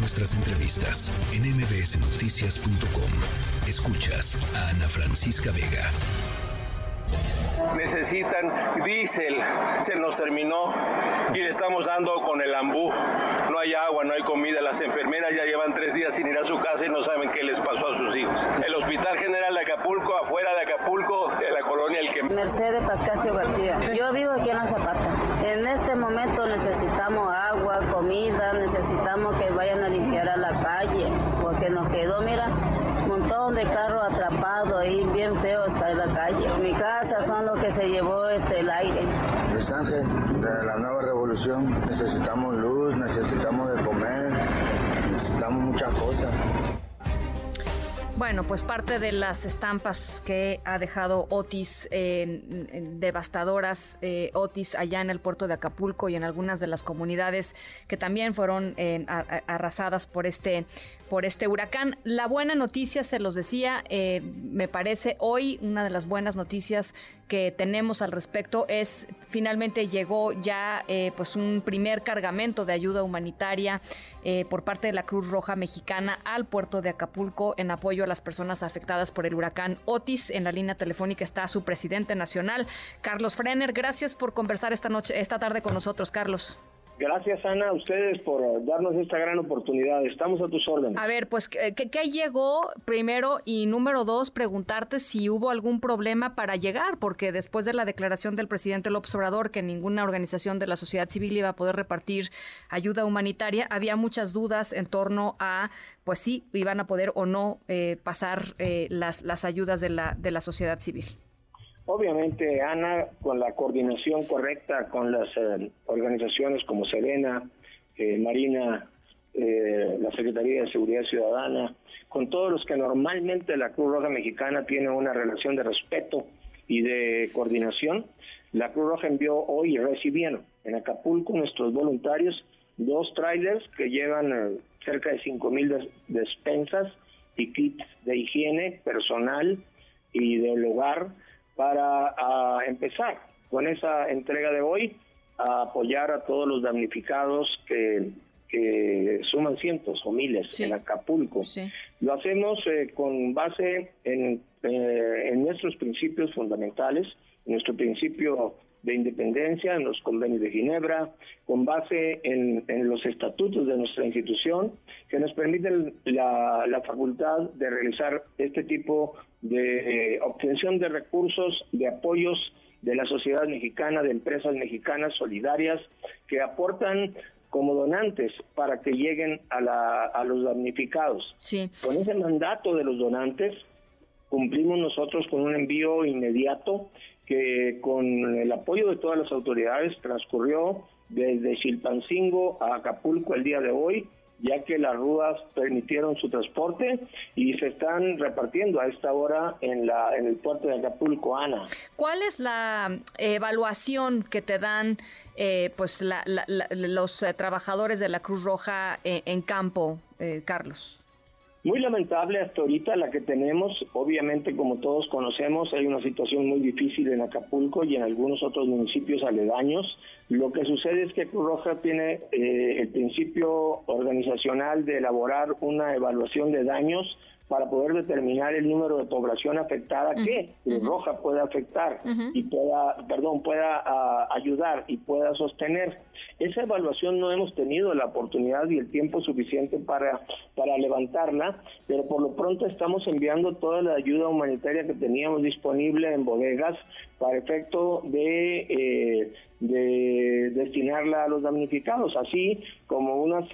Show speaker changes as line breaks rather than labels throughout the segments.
nuestras entrevistas en mbsnoticias.com. Escuchas a Ana Francisca Vega
necesitan diésel, se nos terminó y le estamos dando con el ambú. No hay agua, no hay comida, las enfermeras ya llevan tres días sin ir a su casa y no saben qué les pasó a sus hijos. El Hospital General de Acapulco, afuera de Acapulco, de la colonia El que...
Mercedes Pascasio García. Yo vivo aquí en la Zapata. En este momento necesitamos agua, comida, necesitamos que vayan a limpiar a la calle, porque nos quedó, mira, un montón de carros atrapados ahí, bien feo está en la calle. Mi casa son los que se llevó este, el aire.
Luis Ángel, de necesitamos luz, necesitamos de comer, necesitamos muchas cosas.
Bueno, pues parte de las estampas que ha dejado Otis, devastadoras, eh, Otis allá en el puerto de Acapulco y en algunas de las comunidades que también fueron eh, arrasadas por este, por este huracán. La buena noticia, se los decía, eh, me parece hoy una de las buenas noticias que tenemos al respecto es finalmente llegó ya pues un primer cargamento de ayuda humanitaria por parte de la Cruz Roja Mexicana al puerto de Acapulco en apoyo a las personas afectadas por el huracán Otis. En la línea telefónica está su presidente nacional, Carlos Frener. Gracias por conversar esta noche, esta tarde con nosotros, Carlos.
Gracias, Ana, a ustedes por darnos esta gran oportunidad. Estamos a tus órdenes.
A ver, pues, ¿qué, qué llegó primero? Y número dos, preguntarte si hubo algún problema para llegar, porque después de la declaración del presidente López Obrador que ninguna organización de la sociedad civil iba a poder repartir ayuda humanitaria, había muchas dudas en torno a, pues sí, iban a poder o no eh, pasar eh, las, las ayudas de la, de la sociedad civil.
Obviamente, Ana, con la coordinación correcta con las eh, organizaciones como Serena, eh, Marina, eh, la Secretaría de Seguridad Ciudadana, con todos los que normalmente la Cruz Roja Mexicana tiene una relación de respeto y de coordinación, la Cruz Roja envió hoy y recibieron en Acapulco nuestros voluntarios dos trailers que llevan cerca de 5 mil despensas y kits de higiene personal y del hogar para empezar con esa entrega de hoy a apoyar a todos los damnificados que, suman cientos o miles en Acapulco. Lo hacemos eh, con base en, eh, en nuestros principios fundamentales, nuestro principio de independencia en los convenios de Ginebra, con base en, los estatutos de nuestra institución, que nos permiten la, facultad de realizar este tipo de eh, obtención de recursos, de apoyos de la sociedad mexicana, de empresas mexicanas solidarias, que aportan como donantes para que lleguen a, la, a los damnificados. Con ese mandato de los donantes, cumplimos nosotros con un envío inmediato que con el apoyo de todas las autoridades transcurrió desde Chilpancingo a Acapulco el día de hoy, ya que las ruedas permitieron su transporte y se están repartiendo a esta hora en la en el puerto de Acapulco, Ana.
¿Cuál es la evaluación que te dan eh, pues los eh, trabajadores de la Cruz Roja eh, en campo, Carlos?
Muy lamentable hasta ahorita la que tenemos. Obviamente, como todos conocemos, hay una situación muy difícil en Acapulco y en algunos otros municipios aledaños. Lo que sucede es que Cruz Roja tiene eh, el principio organizacional de elaborar una evaluación de daños para poder determinar el número de población afectada que Roja pueda afectar y pueda, perdón, pueda ah, ayudar y pueda sostener. Esa evaluación no hemos tenido la oportunidad y el tiempo suficiente para, para levantarla, pero por lo pronto estamos enviando toda la ayuda humanitaria que teníamos disponible en bodegas para efecto de, eh, de destinarla a los damnificados, así como unas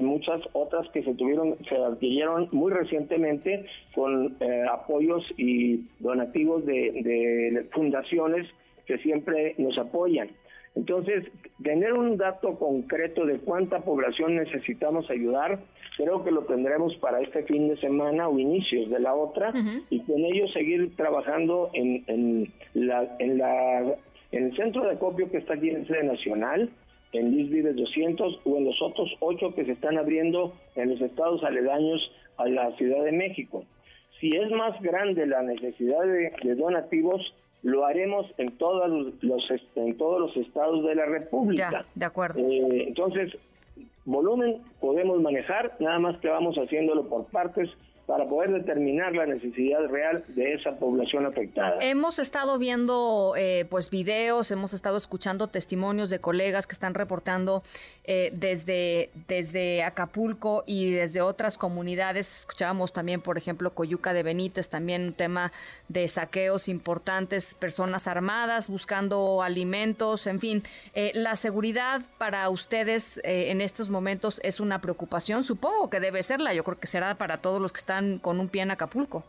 muchas otras que se tuvieron, se adquirieron muy recientemente con eh, apoyos y donativos de, de fundaciones que siempre nos apoyan. Entonces, tener un dato concreto de cuánta población necesitamos ayudar, creo que lo tendremos para este fin de semana o inicios de la otra y con ello seguir trabajando en, en, la, en, la, en el centro de acopio que está aquí en sede nacional, en Luis Vives 200 o en los otros ocho que se están abriendo en los estados aledaños a la Ciudad de México. Si es más grande la necesidad de donativos, lo haremos en todos los en todos los estados de la República.
de acuerdo.
Eh, entonces volumen podemos manejar, nada más que vamos haciéndolo por partes para poder determinar la necesidad real de esa población afectada.
Hemos estado viendo eh, pues videos, hemos estado escuchando testimonios de colegas que están reportando eh, desde, desde Acapulco y desde otras comunidades. Escuchábamos también, por ejemplo, Coyuca de Benítez, también un tema de saqueos importantes, personas armadas buscando alimentos, en fin. Eh, la seguridad para ustedes en estos momentos es una preocupación, supongo que debe serla, yo creo que será para todos los que están con un pie en Acapulco?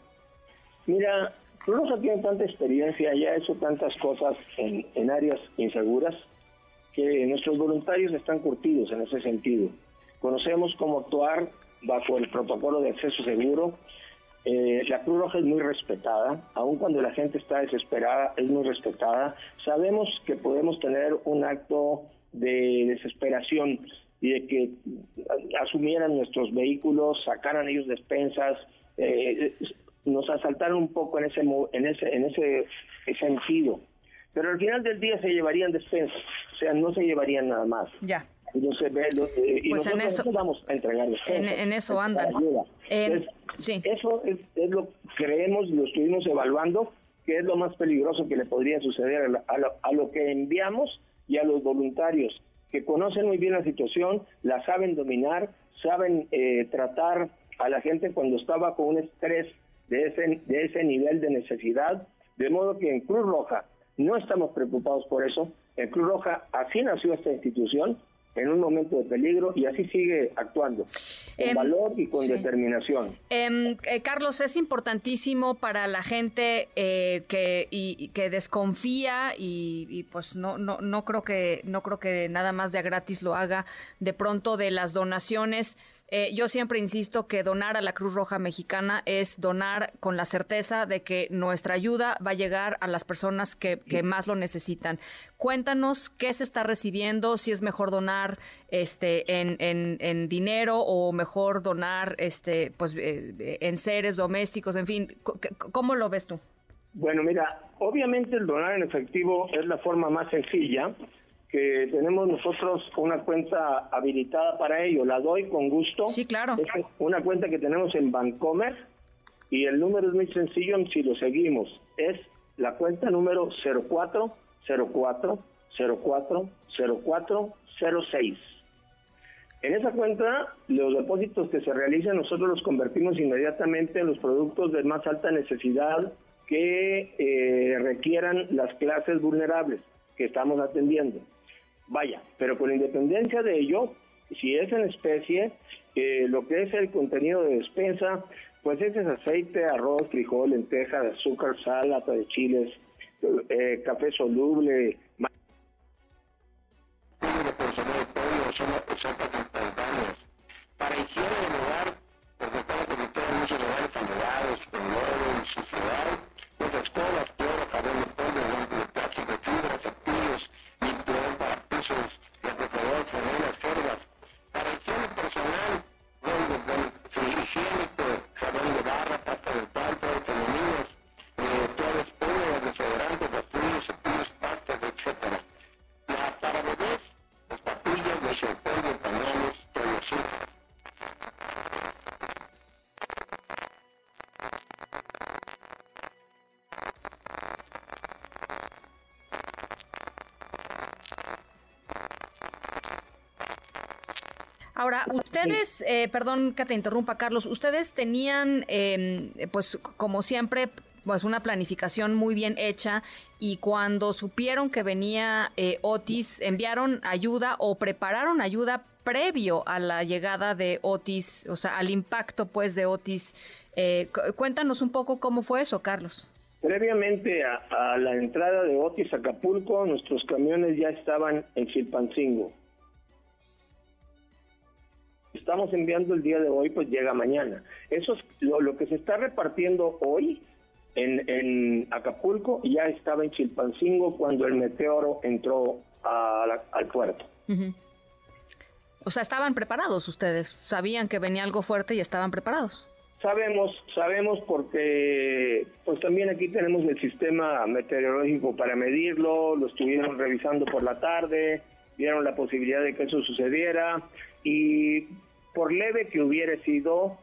Mira, Cruz tiene tanta experiencia, ya ha hecho tantas cosas en, en áreas inseguras, que nuestros voluntarios están curtidos en ese sentido. Conocemos cómo actuar bajo el protocolo de acceso seguro. Eh, la Cruz Roja es muy respetada, aun cuando la gente está desesperada, es muy respetada. Sabemos que podemos tener un acto de desesperación y de que asumieran nuestros vehículos, sacaran ellos despensas, eh, nos asaltaron un poco en ese en ese en ese sentido. Pero al final del día se llevarían despensas, o sea, no se llevarían nada más.
Ya.
Entonces, eh, y pues en eso vamos a entregar
despensas, en, eso andan.
sí. Eso es, es, lo que creemos, lo estuvimos evaluando, que es lo más peligroso que le podría suceder a, lo, a lo que enviamos y a los voluntarios que conocen muy bien la situación, la saben dominar, saben eh, tratar a la gente cuando está bajo un estrés de ese, de ese nivel de necesidad, de modo que en Cruz Roja no estamos preocupados por eso. En Cruz Roja así nació esta institución en un momento de peligro y así sigue actuando con em, valor y con determinación.
Em, eh, Carlos, es importantísimo para la gente eh, que y, que desconfía y, y, pues no no no creo que no creo que nada más de a gratis lo haga de pronto de las donaciones eh, yo siempre insisto que donar a la Cruz Roja Mexicana es donar con la certeza de que nuestra ayuda va a llegar a las personas que, más lo necesitan. Cuéntanos qué se está recibiendo, si es mejor donar este, en, en, dinero o mejor donar este, pues, eh, en seres domésticos, en fin, ¿cómo lo ves tú?
Bueno, mira, obviamente el donar en efectivo es la forma más sencilla que tenemos nosotros una cuenta habilitada para ello. La doy con gusto.
Sí, claro.
Es una cuenta que tenemos en Bancomer y el número es muy sencillo si lo seguimos. Es la cuenta número 0404040406. En esa cuenta, los depósitos que se realizan nosotros los convertimos inmediatamente en los productos de más alta necesidad que eh, requieran las clases vulnerables que estamos atendiendo. Vaya, pero con independencia de ello, si es en especie, eh, lo que es el contenido de despensa, pues ese es aceite, arroz, frijol, lenteja, azúcar, sal, lata de chiles, eh, café soluble,
Ahora, ustedes, eh, perdón que te interrumpa, Carlos, ustedes tenían, em, pues como siempre, pues una planificación muy bien hecha y cuando supieron que venía eh, Otis, enviaron ayuda o prepararon ayuda previo a la llegada de Otis, o sea, al impacto pues de Otis. Eh, cuéntanos un poco cómo fue eso, Carlos.
Previamente a, a, la entrada de Otis a Acapulco, nuestros camiones ya estaban en Chilpancingo estamos enviando el día de hoy, pues llega mañana. Eso es lo, que se está repartiendo hoy en, Acapulco, ya estaba en Chilpancingo cuando el meteoro entró al puerto.
O sea, estaban preparados ustedes, sabían que venía algo fuerte y estaban preparados.
Sabemos, sabemos porque pues también aquí tenemos el sistema meteorológico para medirlo, lo estuvieron revisando por la tarde, vieron la posibilidad de que eso sucediera y por leve que hubiera sido,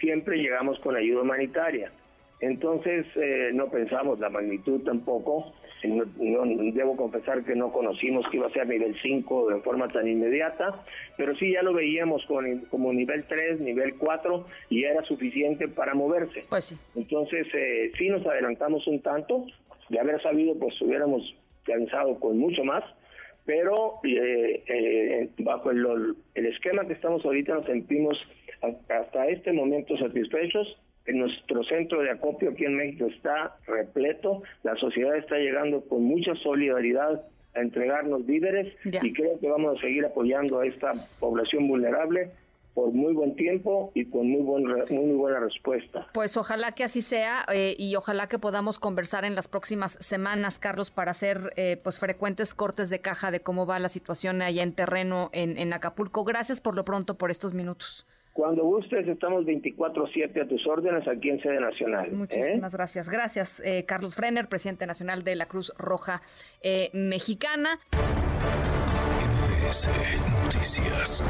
siempre llegamos con ayuda humanitaria. Entonces eh, no pensamos la magnitud tampoco. No, debo confesar que no conocimos que iba a ser nivel 5 de forma tan inmediata, pero sí ya lo veíamos como nivel 3, nivel 4 y era suficiente para moverse.
Pues sí.
Entonces eh, sí nos adelantamos un tanto, de haber sabido pues hubiéramos pensado con mucho más, pero eh, eh, bajo el, el, esquema que estamos ahorita nos sentimos hasta este momento satisfechos. En nuestro centro de acopio aquí en México está repleto, la sociedad está llegando con mucha solidaridad a entregarnos víveres y creo que vamos a seguir apoyando a esta población vulnerable por muy buen tiempo y con muy, buen, muy buena respuesta.
Pues ojalá que así sea eh, y ojalá que podamos conversar en las próximas semanas, Carlos, para hacer eh, pues frecuentes cortes de caja de cómo va la situación allá en terreno en, en Acapulco. Gracias por lo pronto por estos minutos.
Cuando gustes, estamos 24-7 a tus órdenes aquí en Sede Nacional. ¿eh?
Muchísimas gracias. Gracias, Carlos Frenner, presidente nacional de la Cruz Roja Mexicana.
Noticias.